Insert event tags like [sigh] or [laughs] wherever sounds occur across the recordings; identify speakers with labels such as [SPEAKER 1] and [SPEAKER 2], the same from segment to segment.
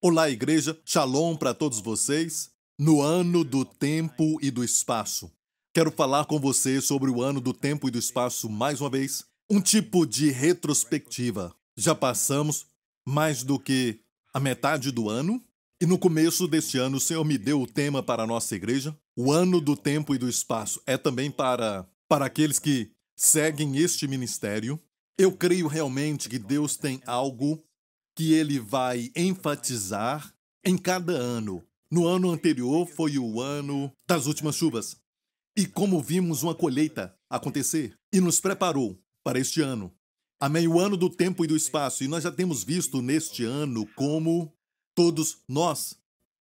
[SPEAKER 1] Olá, igreja. Shalom para todos vocês. No ano do tempo e do espaço. Quero falar com você sobre o ano do tempo e do espaço mais uma vez. Um tipo de retrospectiva. Já passamos mais do que a metade do ano e no começo deste ano o Senhor me deu o tema para a nossa igreja. O ano do tempo e do espaço é também para para aqueles que seguem este ministério. Eu creio realmente que Deus tem algo que ele vai enfatizar em cada ano. No ano anterior foi o ano das últimas chuvas. E como vimos uma colheita acontecer e nos preparou para este ano. Amém. O ano do tempo e do espaço. E nós já temos visto neste ano como todos nós,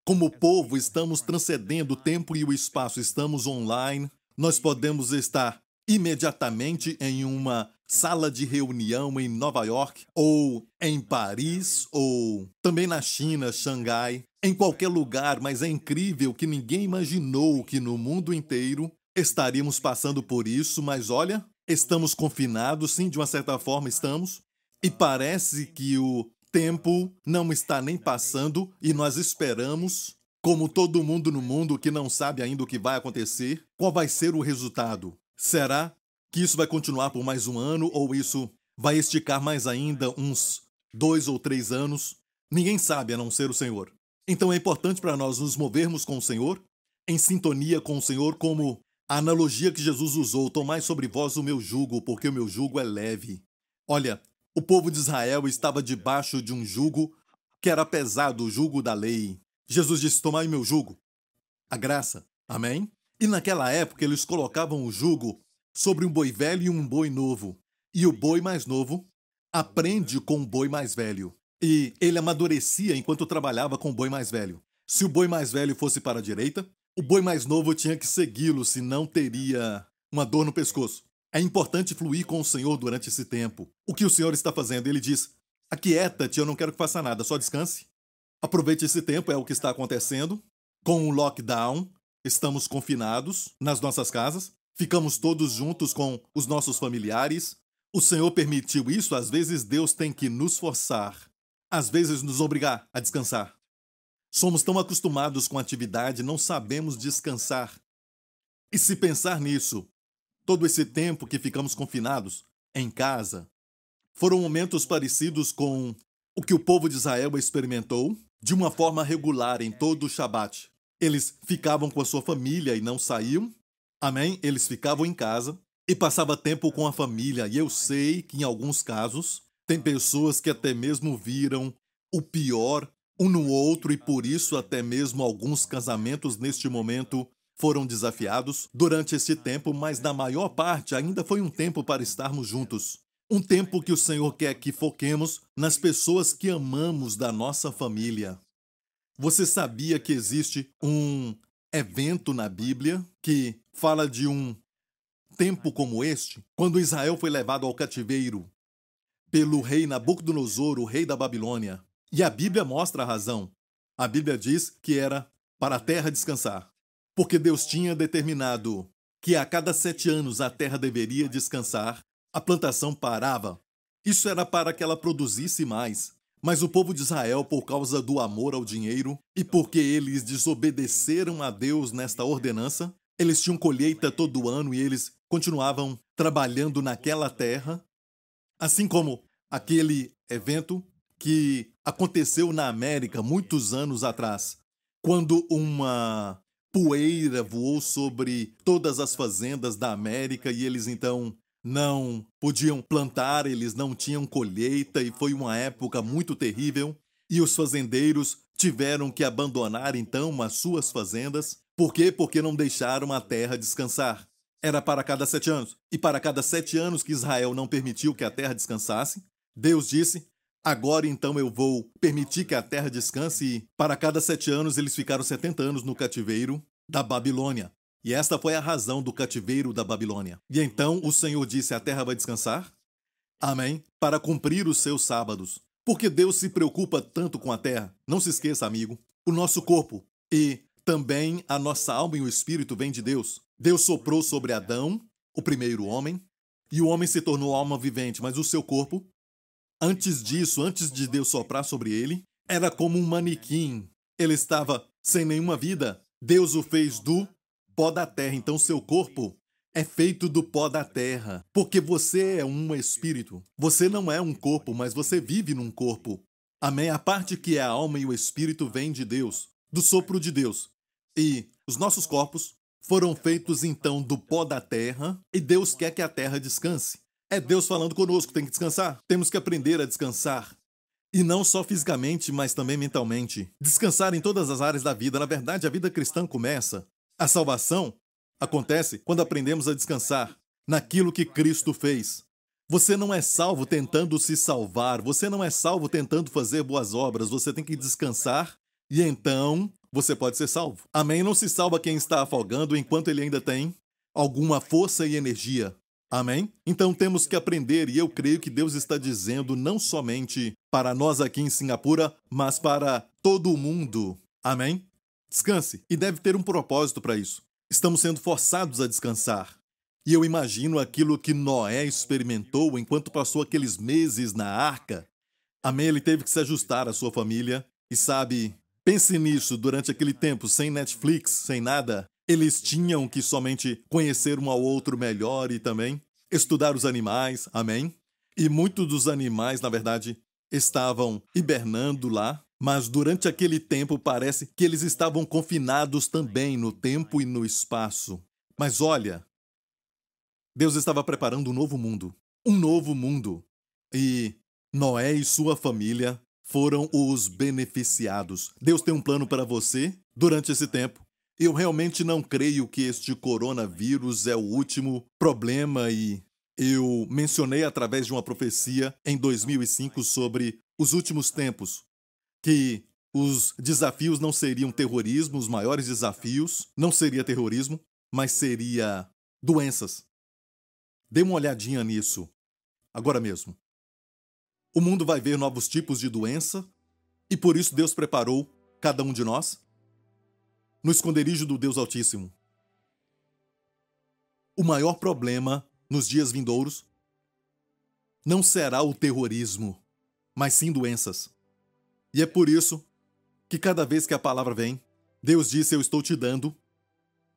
[SPEAKER 1] como povo, estamos transcendendo o tempo e o espaço. Estamos online. Nós podemos estar imediatamente em uma sala de reunião em Nova York, ou em Paris, ou também na China, Xangai, em qualquer lugar, mas é incrível que ninguém imaginou que no mundo inteiro estaríamos passando por isso, mas olha, estamos confinados, sim, de uma certa forma estamos, e parece que o tempo não está nem passando e nós esperamos, como todo mundo no mundo que não sabe ainda o que vai acontecer, qual vai ser o resultado. Será que isso vai continuar por mais um ano ou isso vai esticar mais ainda uns dois ou três anos? Ninguém sabe a não ser o Senhor. Então é importante para nós nos movermos com o Senhor, em sintonia com o Senhor, como a analogia que Jesus usou: Tomai sobre vós o meu jugo, porque o meu jugo é leve. Olha, o povo de Israel estava debaixo de um jugo que era pesado, o jugo da lei. Jesus disse: Tomai meu jugo. A graça. Amém? E naquela época eles colocavam o jugo sobre um boi velho e um boi novo. E o boi mais novo aprende com o boi mais velho. E ele amadurecia enquanto trabalhava com o boi mais velho. Se o boi mais velho fosse para a direita, o boi mais novo tinha que segui-lo, senão teria uma dor no pescoço. É importante fluir com o Senhor durante esse tempo. O que o Senhor está fazendo? Ele diz: Aquieta-te, eu não quero que faça nada, só descanse. Aproveite esse tempo, é o que está acontecendo. Com o lockdown, estamos confinados nas nossas casas, ficamos todos juntos com os nossos familiares. O Senhor permitiu isso, às vezes Deus tem que nos forçar, às vezes nos obrigar a descansar. Somos tão acostumados com atividade, não sabemos descansar. E se pensar nisso, todo esse tempo que ficamos confinados em casa, foram momentos parecidos com o que o povo de Israel experimentou de uma forma regular em todo o Shabat. Eles ficavam com a sua família e não saíam. Amém? Eles ficavam em casa e passavam tempo com a família. E eu sei que em alguns casos tem pessoas que até mesmo viram o pior um no outro e por isso até mesmo alguns casamentos neste momento foram desafiados durante esse tempo, mas na maior parte ainda foi um tempo para estarmos juntos. Um tempo que o Senhor quer que foquemos nas pessoas que amamos da nossa família. Você sabia que existe um evento na Bíblia que fala de um tempo como este, quando Israel foi levado ao cativeiro pelo rei Nabucodonosor, o rei da Babilônia? E a Bíblia mostra a razão. A Bíblia diz que era para a terra descansar, porque Deus tinha determinado que a cada sete anos a terra deveria descansar, a plantação parava. Isso era para que ela produzisse mais. Mas o povo de Israel, por causa do amor ao dinheiro e porque eles desobedeceram a Deus nesta ordenança, eles tinham colheita todo ano e eles continuavam trabalhando naquela terra, assim como aquele evento que aconteceu na América muitos anos atrás, quando uma poeira voou sobre todas as fazendas da América e eles então não podiam plantar, eles não tinham colheita e foi uma época muito terrível. E os fazendeiros tiveram que abandonar então as suas fazendas. Por quê? Porque não deixaram a terra descansar. Era para cada sete anos. E para cada sete anos que Israel não permitiu que a terra descansasse, Deus disse: Agora então eu vou permitir que a terra descanse. E para cada sete anos eles ficaram 70 anos no cativeiro da Babilônia. E esta foi a razão do cativeiro da Babilônia. E então o Senhor disse: A terra vai descansar? Amém? Para cumprir os seus sábados. Porque Deus se preocupa tanto com a terra. Não se esqueça, amigo, o nosso corpo e também a nossa alma e o espírito vêm de Deus. Deus soprou sobre Adão, o primeiro homem, e o homem se tornou alma vivente, mas o seu corpo, antes disso, antes de Deus soprar sobre ele, era como um manequim. Ele estava sem nenhuma vida. Deus o fez do pó da terra. Então, seu corpo é feito do pó da terra. Porque você é um espírito. Você não é um corpo, mas você vive num corpo. Amém? A parte que é a alma e o espírito vem de Deus, do sopro de Deus. E os nossos corpos foram feitos então do pó da terra, e Deus quer que a terra descanse. É Deus falando conosco, tem que descansar. Temos que aprender a descansar. E não só fisicamente, mas também mentalmente. Descansar em todas as áreas da vida. Na verdade, a vida cristã começa. A salvação acontece quando aprendemos a descansar naquilo que Cristo fez. Você não é salvo tentando se salvar, você não é salvo tentando fazer boas obras, você tem que descansar e então você pode ser salvo. Amém? Não se salva quem está afogando enquanto ele ainda tem alguma força e energia. Amém? Então temos que aprender, e eu creio que Deus está dizendo não somente para nós aqui em Singapura, mas para todo o mundo. Amém? Descanse, e deve ter um propósito para isso. Estamos sendo forçados a descansar. E eu imagino aquilo que Noé experimentou enquanto passou aqueles meses na arca. Amém? Ele teve que se ajustar à sua família. E sabe, pense nisso durante aquele tempo, sem Netflix, sem nada. Eles tinham que somente conhecer um ao outro melhor e também estudar os animais, amém? E muitos dos animais, na verdade, estavam hibernando lá, mas durante aquele tempo parece que eles estavam confinados também no tempo e no espaço. Mas olha, Deus estava preparando um novo mundo. Um novo mundo. E Noé e sua família foram os beneficiados. Deus tem um plano para você durante esse tempo. Eu realmente não creio que este coronavírus é o último problema e eu mencionei através de uma profecia em 2005 sobre os últimos tempos que os desafios não seriam terrorismo, os maiores desafios não seria terrorismo, mas seria doenças. Dê uma olhadinha nisso agora mesmo. O mundo vai ver novos tipos de doença e por isso Deus preparou cada um de nós no esconderijo do Deus Altíssimo. O maior problema nos dias vindouros não será o terrorismo, mas sim doenças. E é por isso que cada vez que a palavra vem, Deus disse: Eu estou te dando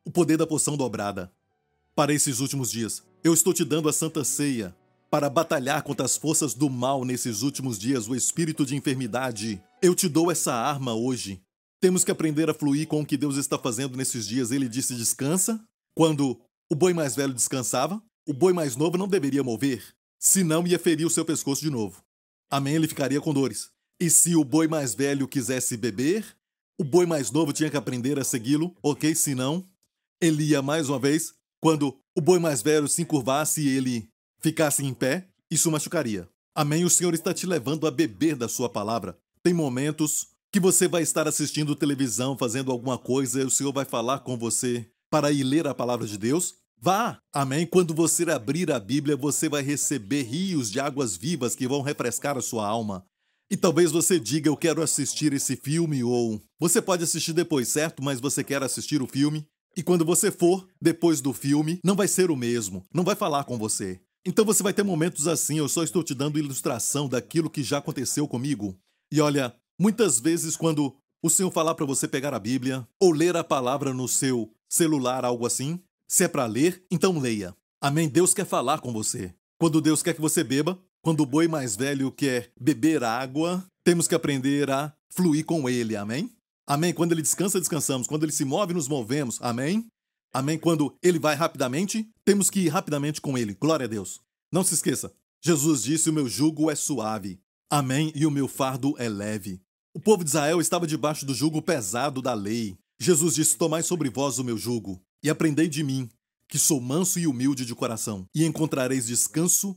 [SPEAKER 1] o poder da poção dobrada para esses últimos dias. Eu estou te dando a santa ceia para batalhar contra as forças do mal nesses últimos dias, o espírito de enfermidade. Eu te dou essa arma hoje temos que aprender a fluir com o que Deus está fazendo nesses dias. Ele disse: descansa. Quando o boi mais velho descansava, o boi mais novo não deveria mover, senão ia ferir o seu pescoço de novo. Amém? Ele ficaria com dores. E se o boi mais velho quisesse beber, o boi mais novo tinha que aprender a segui-lo, ok? Senão, ele ia mais uma vez. Quando o boi mais velho se encurvasse e ele ficasse em pé, isso machucaria. Amém? O Senhor está te levando a beber da sua palavra. Tem momentos que você vai estar assistindo televisão, fazendo alguma coisa, e o Senhor vai falar com você para ir ler a palavra de Deus? Vá! Amém? Quando você abrir a Bíblia, você vai receber rios de águas vivas que vão refrescar a sua alma. E talvez você diga, eu quero assistir esse filme, ou você pode assistir depois, certo? Mas você quer assistir o filme? E quando você for, depois do filme, não vai ser o mesmo, não vai falar com você. Então você vai ter momentos assim, eu só estou te dando ilustração daquilo que já aconteceu comigo. E olha, Muitas vezes, quando o Senhor falar para você pegar a Bíblia ou ler a palavra no seu celular, algo assim, se é para ler, então leia. Amém? Deus quer falar com você. Quando Deus quer que você beba, quando o boi mais velho quer beber água, temos que aprender a fluir com ele. Amém? Amém? Quando ele descansa, descansamos. Quando ele se move, nos movemos. Amém? Amém? Quando ele vai rapidamente, temos que ir rapidamente com ele. Glória a Deus. Não se esqueça. Jesus disse: O meu jugo é suave. Amém? E o meu fardo é leve. O povo de Israel estava debaixo do jugo pesado da lei. Jesus disse: Tomai sobre vós o meu jugo e aprendei de mim, que sou manso e humilde de coração, e encontrareis descanso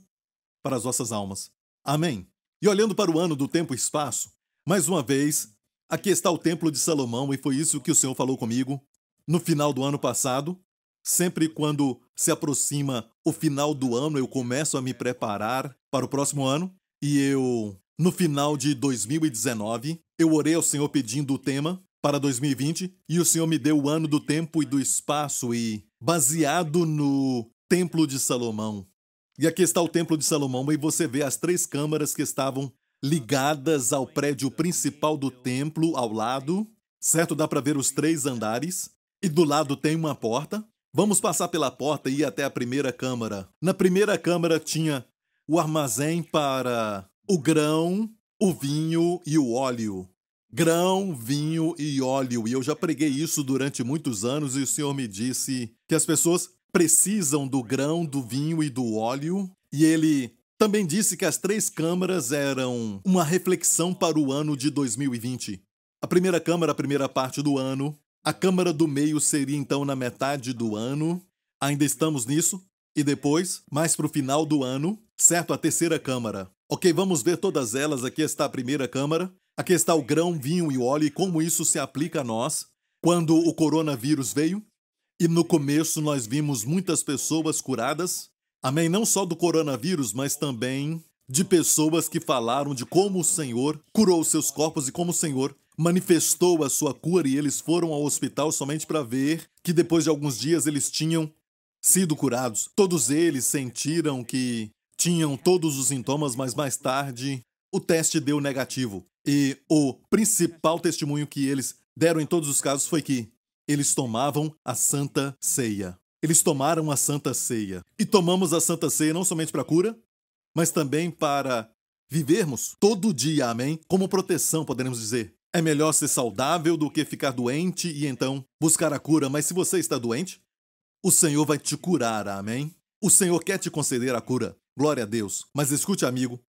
[SPEAKER 1] para as vossas almas. Amém. E olhando para o ano do tempo e espaço, mais uma vez, aqui está o templo de Salomão, e foi isso que o Senhor falou comigo no final do ano passado. Sempre quando se aproxima o final do ano, eu começo a me preparar para o próximo ano, e eu no final de 2019, eu orei ao Senhor pedindo o tema para 2020 e o Senhor me deu o ano do tempo e do espaço e baseado no Templo de Salomão. E aqui está o Templo de Salomão e você vê as três câmaras que estavam ligadas ao prédio principal do templo ao lado, certo? Dá para ver os três andares. E do lado tem uma porta. Vamos passar pela porta e ir até a primeira câmara. Na primeira câmara tinha o armazém para o grão, o vinho e o óleo. Grão, vinho e óleo. E eu já preguei isso durante muitos anos e o Senhor me disse que as pessoas precisam do grão, do vinho e do óleo. E ele também disse que as três câmaras eram uma reflexão para o ano de 2020. A primeira câmara, a primeira parte do ano. A câmara do meio seria então na metade do ano. Ainda estamos nisso. E depois, mais para o final do ano, certo? A terceira câmara. Ok, vamos ver todas elas. Aqui está a primeira câmara. Aqui está o grão, vinho e óleo e como isso se aplica a nós. Quando o coronavírus veio, e no começo nós vimos muitas pessoas curadas. Amém? Não só do coronavírus, mas também de pessoas que falaram de como o Senhor curou seus corpos e como o Senhor manifestou a sua cura e eles foram ao hospital somente para ver que depois de alguns dias eles tinham sido curados. Todos eles sentiram que tinham todos os sintomas, mas mais tarde o teste deu negativo. E o principal testemunho que eles deram em todos os casos foi que eles tomavam a Santa Ceia. Eles tomaram a Santa Ceia. E tomamos a Santa Ceia não somente para cura, mas também para vivermos todo dia, amém? Como proteção, podemos dizer. É melhor ser saudável do que ficar doente e então buscar a cura, mas se você está doente, o Senhor vai te curar, amém? O Senhor quer te conceder a cura. Glória a Deus. Mas escute, amigo,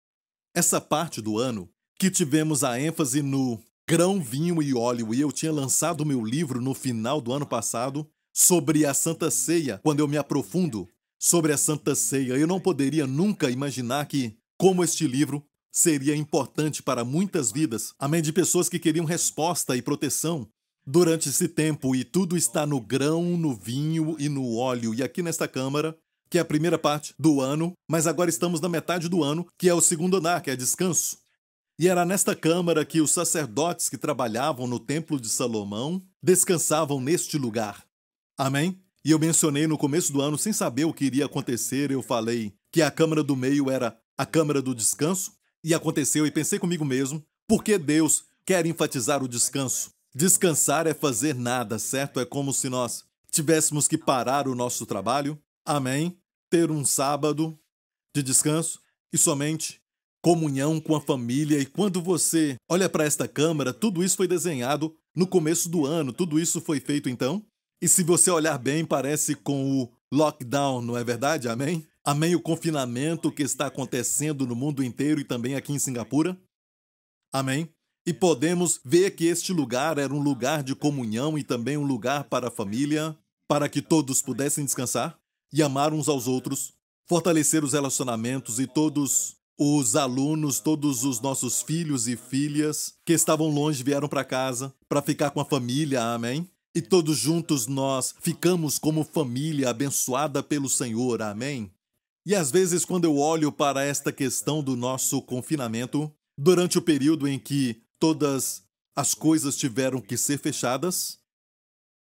[SPEAKER 1] essa parte do ano que tivemos a ênfase no grão, vinho e óleo, e eu tinha lançado meu livro no final do ano passado sobre a Santa Ceia, quando eu me aprofundo sobre a Santa Ceia, eu não poderia nunca imaginar que, como este livro, seria importante para muitas vidas, amém, de pessoas que queriam resposta e proteção durante esse tempo, e tudo está no grão, no vinho e no óleo. E aqui nesta câmara, que é a primeira parte do ano, mas agora estamos na metade do ano, que é o segundo andar, que é descanso. E era nesta câmara que os sacerdotes que trabalhavam no templo de Salomão descansavam neste lugar. Amém? E eu mencionei no começo do ano, sem saber o que iria acontecer, eu falei que a câmara do meio era a câmara do descanso, e aconteceu, e pensei comigo mesmo, por que Deus quer enfatizar o descanso? Descansar é fazer nada, certo? É como se nós tivéssemos que parar o nosso trabalho, amém? Ter um sábado de descanso e somente comunhão com a família. E quando você olha para esta câmara, tudo isso foi desenhado no começo do ano, tudo isso foi feito então. E se você olhar bem, parece com o lockdown, não é verdade? Amém? Amém o confinamento que está acontecendo no mundo inteiro e também aqui em Singapura. Amém? E podemos ver que este lugar era um lugar de comunhão e também um lugar para a família, para que todos pudessem descansar e amar uns aos outros, fortalecer os relacionamentos e todos os alunos, todos os nossos filhos e filhas que estavam longe vieram para casa para ficar com a família, amém? E todos juntos nós ficamos como família abençoada pelo Senhor, amém? E às vezes, quando eu olho para esta questão do nosso confinamento, durante o período em que todas as coisas tiveram que ser fechadas,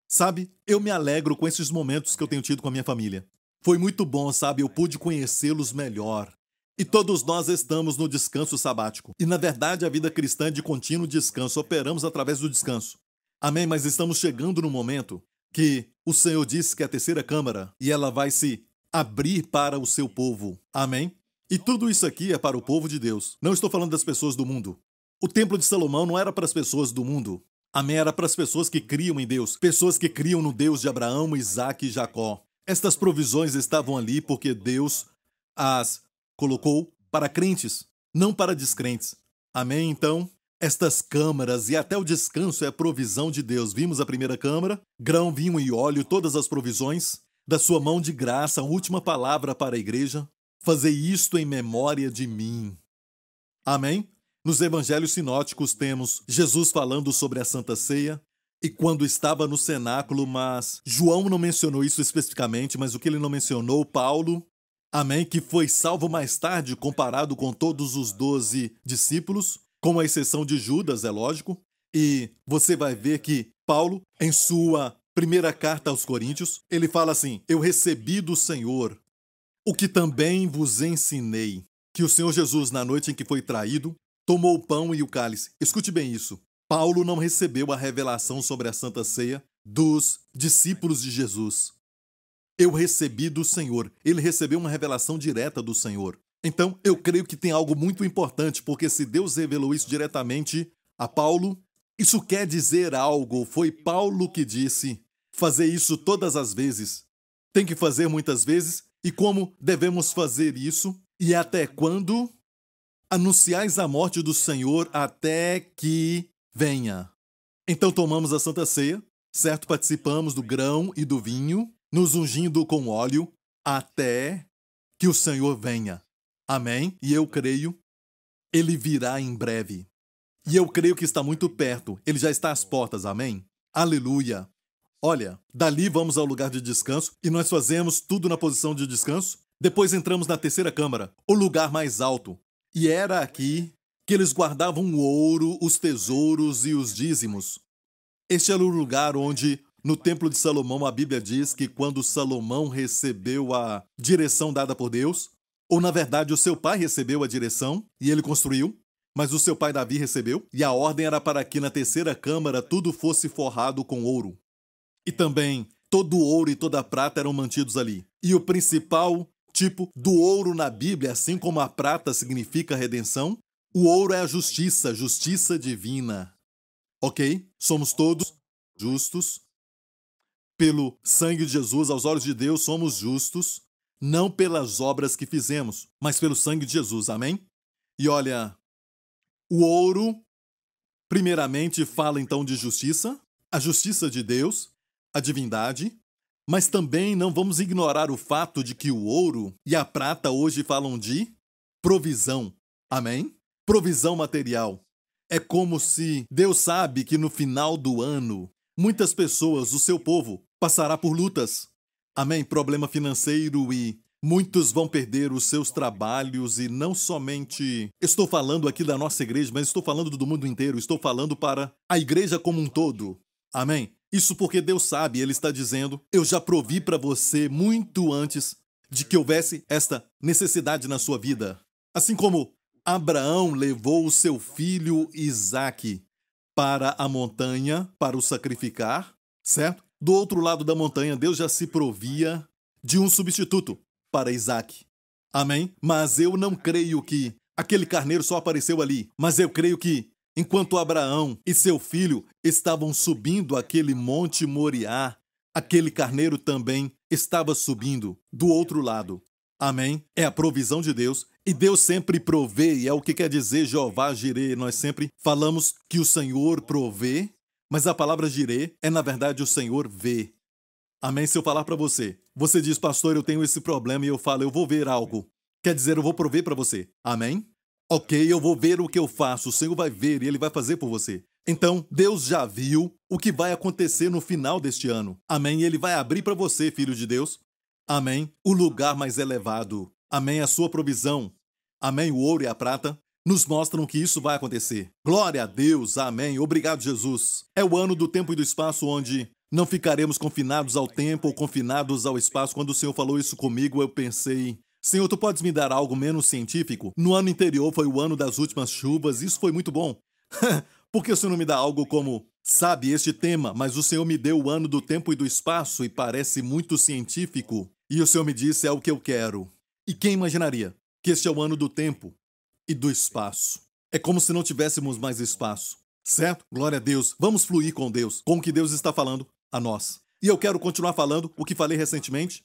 [SPEAKER 1] sabe, eu me alegro com esses momentos que eu tenho tido com a minha família. Foi muito bom, sabe, eu pude conhecê-los melhor. E todos nós estamos no descanso sabático. E na verdade, a vida cristã é de contínuo descanso, operamos através do descanso. Amém? Mas estamos chegando no momento que o Senhor disse que é a terceira câmara e ela vai se abrir para o seu povo. Amém? E tudo isso aqui é para o povo de Deus. Não estou falando das pessoas do mundo. O templo de Salomão não era para as pessoas do mundo. Amém? Era para as pessoas que criam em Deus, pessoas que criam no Deus de Abraão, Isaac e Jacó. Estas provisões estavam ali porque Deus as colocou para crentes, não para descrentes. Amém? Então, estas câmaras e até o descanso é provisão de Deus. Vimos a primeira câmara, grão, vinho e óleo, todas as provisões. Da sua mão de graça, a última palavra para a igreja. Fazer isto em memória de mim. Amém? Nos evangelhos sinóticos temos Jesus falando sobre a Santa Ceia, e quando estava no cenáculo, mas João não mencionou isso especificamente, mas o que ele não mencionou, Paulo Amém? Que foi salvo mais tarde comparado com todos os doze discípulos, com a exceção de Judas, é lógico. E você vai ver que Paulo, em sua primeira carta aos Coríntios, ele fala assim: Eu recebi do Senhor o que também vos ensinei. Que o Senhor Jesus, na noite em que foi traído, tomou o pão e o cálice. Escute bem isso. Paulo não recebeu a revelação sobre a Santa Ceia dos discípulos de Jesus. Eu recebi do Senhor. Ele recebeu uma revelação direta do Senhor. Então, eu creio que tem algo muito importante, porque se Deus revelou isso diretamente a Paulo, isso quer dizer algo. Foi Paulo que disse: fazer isso todas as vezes. Tem que fazer muitas vezes. E como devemos fazer isso? E até quando? Anunciais a morte do Senhor até que venha. Então tomamos a Santa Ceia, certo? Participamos do grão e do vinho, nos ungindo com óleo, até que o Senhor venha. Amém? E eu creio, ele virá em breve. E eu creio que está muito perto, ele já está às portas. Amém? Aleluia. Olha, dali vamos ao lugar de descanso e nós fazemos tudo na posição de descanso. Depois entramos na terceira câmara, o lugar mais alto. E era aqui que eles guardavam o ouro, os tesouros e os dízimos. Este era o lugar onde, no Templo de Salomão, a Bíblia diz que quando Salomão recebeu a direção dada por Deus, ou na verdade o seu pai recebeu a direção e ele construiu, mas o seu pai Davi recebeu, e a ordem era para que na terceira câmara tudo fosse forrado com ouro. E também todo o ouro e toda a prata eram mantidos ali. E o principal tipo do ouro na Bíblia, assim como a prata significa redenção, o ouro é a justiça, justiça divina. Ok? Somos todos justos. Pelo sangue de Jesus, aos olhos de Deus, somos justos, não pelas obras que fizemos, mas pelo sangue de Jesus. Amém? E olha, o ouro, primeiramente, fala então de justiça, a justiça de Deus, a divindade, mas também não vamos ignorar o fato de que o ouro e a prata hoje falam de provisão. Amém? provisão material. É como se Deus sabe que no final do ano, muitas pessoas, o seu povo, passará por lutas. Amém? Problema financeiro e muitos vão perder os seus trabalhos e não somente estou falando aqui da nossa igreja, mas estou falando do mundo inteiro, estou falando para a igreja como um todo. Amém? Isso porque Deus sabe, ele está dizendo: "Eu já provi para você muito antes de que houvesse esta necessidade na sua vida". Assim como Abraão levou o seu filho Isaque para a montanha para o sacrificar, certo? Do outro lado da montanha, Deus já se provia de um substituto para Isaque. Amém? Mas eu não creio que aquele carneiro só apareceu ali, mas eu creio que enquanto Abraão e seu filho estavam subindo aquele monte Moriá, aquele carneiro também estava subindo do outro lado. Amém? É a provisão de Deus e Deus sempre provê, e é o que quer dizer Jeová Jirê. Nós sempre falamos que o Senhor provê, mas a palavra Jirê é, na verdade, o Senhor vê. Amém? Se eu falar para você, você diz, pastor, eu tenho esse problema, e eu falo, eu vou ver algo. Quer dizer, eu vou prover para você. Amém? Ok, eu vou ver o que eu faço, o Senhor vai ver e Ele vai fazer por você. Então, Deus já viu o que vai acontecer no final deste ano. Amém? Ele vai abrir para você, filho de Deus. Amém? O lugar mais elevado. Amém. A sua provisão. Amém. O ouro e a prata nos mostram que isso vai acontecer. Glória a Deus. Amém. Obrigado, Jesus. É o ano do tempo e do espaço onde não ficaremos confinados ao tempo ou confinados ao espaço. Quando o Senhor falou isso comigo, eu pensei. Senhor, tu podes me dar algo menos científico? No ano anterior foi o ano das últimas chuvas, isso foi muito bom. [laughs] Por que o Senhor não me dá algo como, sabe, este tema, mas o Senhor me deu o ano do tempo e do espaço e parece muito científico? E o Senhor me disse: é o que eu quero. E quem imaginaria que este é o ano do tempo e do espaço? É como se não tivéssemos mais espaço, certo? Glória a Deus. Vamos fluir com Deus, com o que Deus está falando a nós. E eu quero continuar falando o que falei recentemente.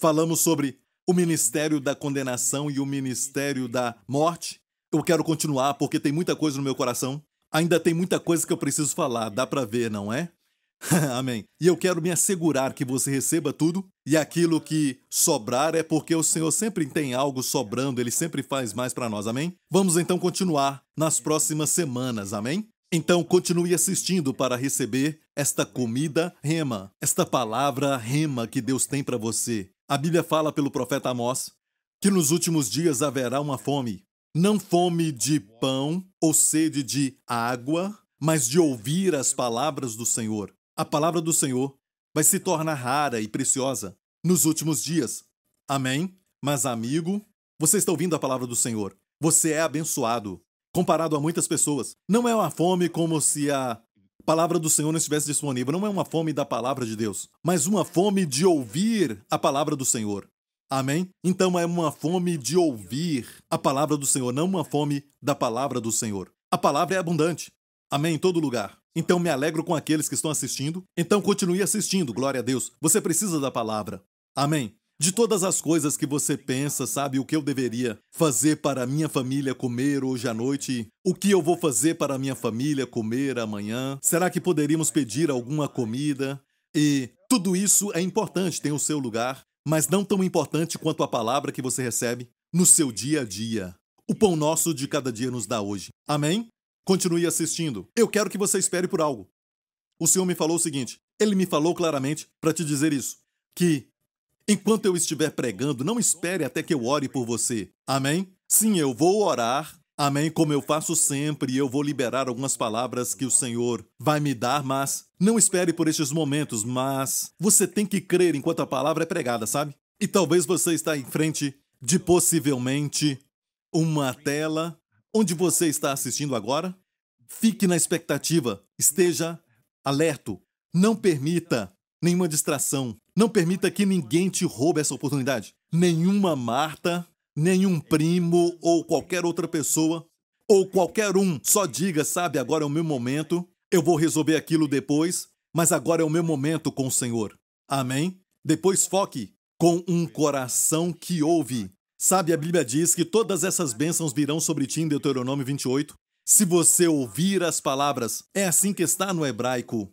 [SPEAKER 1] Falamos sobre o ministério da condenação e o ministério da morte. Eu quero continuar porque tem muita coisa no meu coração. Ainda tem muita coisa que eu preciso falar, dá para ver, não é? [laughs] Amém. E eu quero me assegurar que você receba tudo e aquilo que sobrar é porque o Senhor sempre tem algo sobrando, ele sempre faz mais para nós. Amém? Vamos então continuar nas próximas semanas. Amém? Então continue assistindo para receber esta comida rema, esta palavra rema que Deus tem para você. A Bíblia fala pelo profeta Amós que nos últimos dias haverá uma fome, não fome de pão ou sede de água, mas de ouvir as palavras do Senhor. A palavra do Senhor vai se tornar rara e preciosa nos últimos dias. Amém? Mas, amigo, você está ouvindo a palavra do Senhor. Você é abençoado. comparado a muitas pessoas. Não é uma fome como se a palavra do Senhor não estivesse disponível. Não é uma fome da palavra de Deus, mas uma fome de ouvir a palavra do Senhor. Amém? Então é uma fome de ouvir a palavra do Senhor, não uma fome da palavra do Senhor. A palavra é abundante. Amém? Em todo lugar. Então me alegro com aqueles que estão assistindo. Então continue assistindo, glória a Deus. Você precisa da palavra. Amém? De todas as coisas que você pensa, sabe o que eu deveria fazer para minha família comer hoje à noite? O que eu vou fazer para minha família comer amanhã? Será que poderíamos pedir alguma comida? E tudo isso é importante, tem o seu lugar, mas não tão importante quanto a palavra que você recebe no seu dia a dia. O pão nosso de cada dia nos dá hoje. Amém? Continue assistindo. Eu quero que você espere por algo. O Senhor me falou o seguinte: Ele me falou claramente para te dizer isso, que Enquanto eu estiver pregando, não espere até que eu ore por você. Amém? Sim, eu vou orar. Amém? Como eu faço sempre, eu vou liberar algumas palavras que o Senhor vai me dar, mas não espere por estes momentos, mas você tem que crer enquanto a palavra é pregada, sabe? E talvez você está em frente de possivelmente uma tela onde você está assistindo agora. Fique na expectativa, esteja alerto, não permita nenhuma distração. Não permita que ninguém te roube essa oportunidade. Nenhuma Marta, nenhum primo ou qualquer outra pessoa, ou qualquer um, só diga, sabe, agora é o meu momento, eu vou resolver aquilo depois, mas agora é o meu momento com o Senhor. Amém? Depois foque com um coração que ouve. Sabe, a Bíblia diz que todas essas bênçãos virão sobre ti em Deuteronômio 28. Se você ouvir as palavras, é assim que está no hebraico.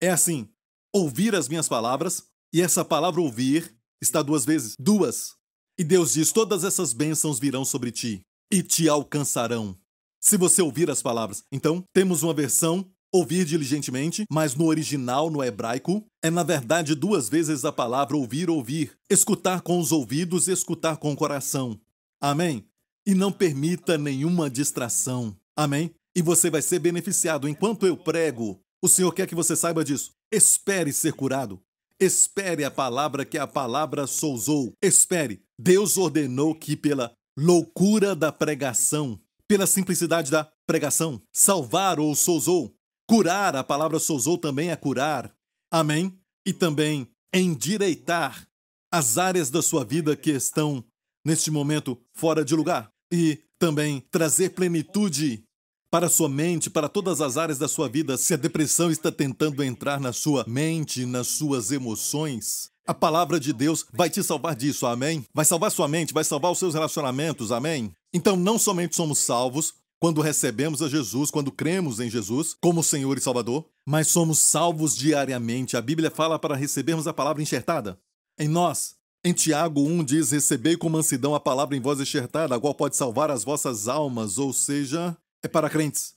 [SPEAKER 1] É assim: ouvir as minhas palavras, e essa palavra ouvir está duas vezes, duas. E Deus diz: todas essas bênçãos virão sobre ti e te alcançarão. Se você ouvir as palavras. Então, temos uma versão ouvir diligentemente, mas no original, no hebraico, é na verdade duas vezes a palavra ouvir, ouvir. Escutar com os ouvidos, escutar com o coração. Amém? E não permita nenhuma distração. Amém? E você vai ser beneficiado enquanto eu prego. O Senhor quer que você saiba disso. Espere ser curado. Espere a palavra que a palavra sousou. Espere. Deus ordenou que pela loucura da pregação, pela simplicidade da pregação, salvar ou sousou, curar, a palavra sousou também é curar. Amém? E também endireitar as áreas da sua vida que estão neste momento fora de lugar e também trazer plenitude para sua mente, para todas as áreas da sua vida, se a depressão está tentando entrar na sua mente, nas suas emoções, a palavra de Deus vai te salvar disso, amém? Vai salvar sua mente, vai salvar os seus relacionamentos, amém? Então, não somente somos salvos quando recebemos a Jesus, quando cremos em Jesus como Senhor e Salvador, mas somos salvos diariamente. A Bíblia fala para recebermos a palavra enxertada em nós. Em Tiago 1 diz: Recebei com mansidão a palavra em voz enxertada, a qual pode salvar as vossas almas, ou seja, é para crentes.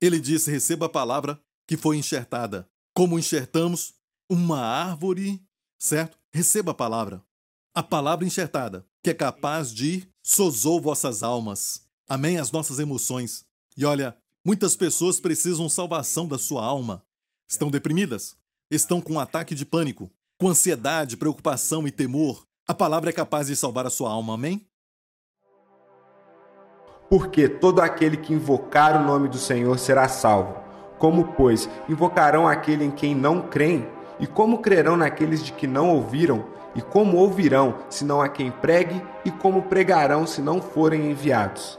[SPEAKER 1] Ele disse: receba a palavra que foi enxertada. Como enxertamos uma árvore, certo? Receba a palavra. A palavra enxertada, que é capaz de sozou vossas almas. Amém? As nossas emoções. E olha, muitas pessoas precisam salvação da sua alma. Estão deprimidas, estão com um ataque de pânico, com ansiedade, preocupação e temor. A palavra é capaz de salvar a sua alma, amém?
[SPEAKER 2] porque todo aquele que invocar o nome do Senhor será salvo. Como, pois, invocarão aquele em quem não creem? E como crerão naqueles de que não ouviram? E como ouvirão, se não há quem pregue? E como pregarão, se não forem enviados?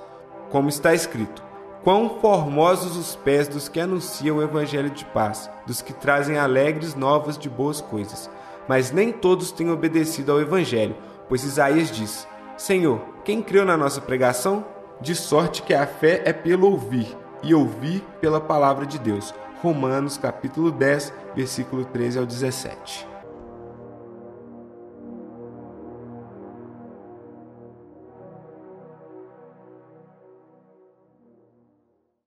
[SPEAKER 2] Como está escrito: Quão formosos os pés dos que anunciam o evangelho de paz, dos que trazem alegres novas de boas coisas. Mas nem todos têm obedecido ao evangelho, pois Isaías diz: Senhor, quem creu na nossa pregação? de sorte que a fé é pelo ouvir, e ouvir pela palavra de Deus. Romanos capítulo 10, versículo 13 ao 17.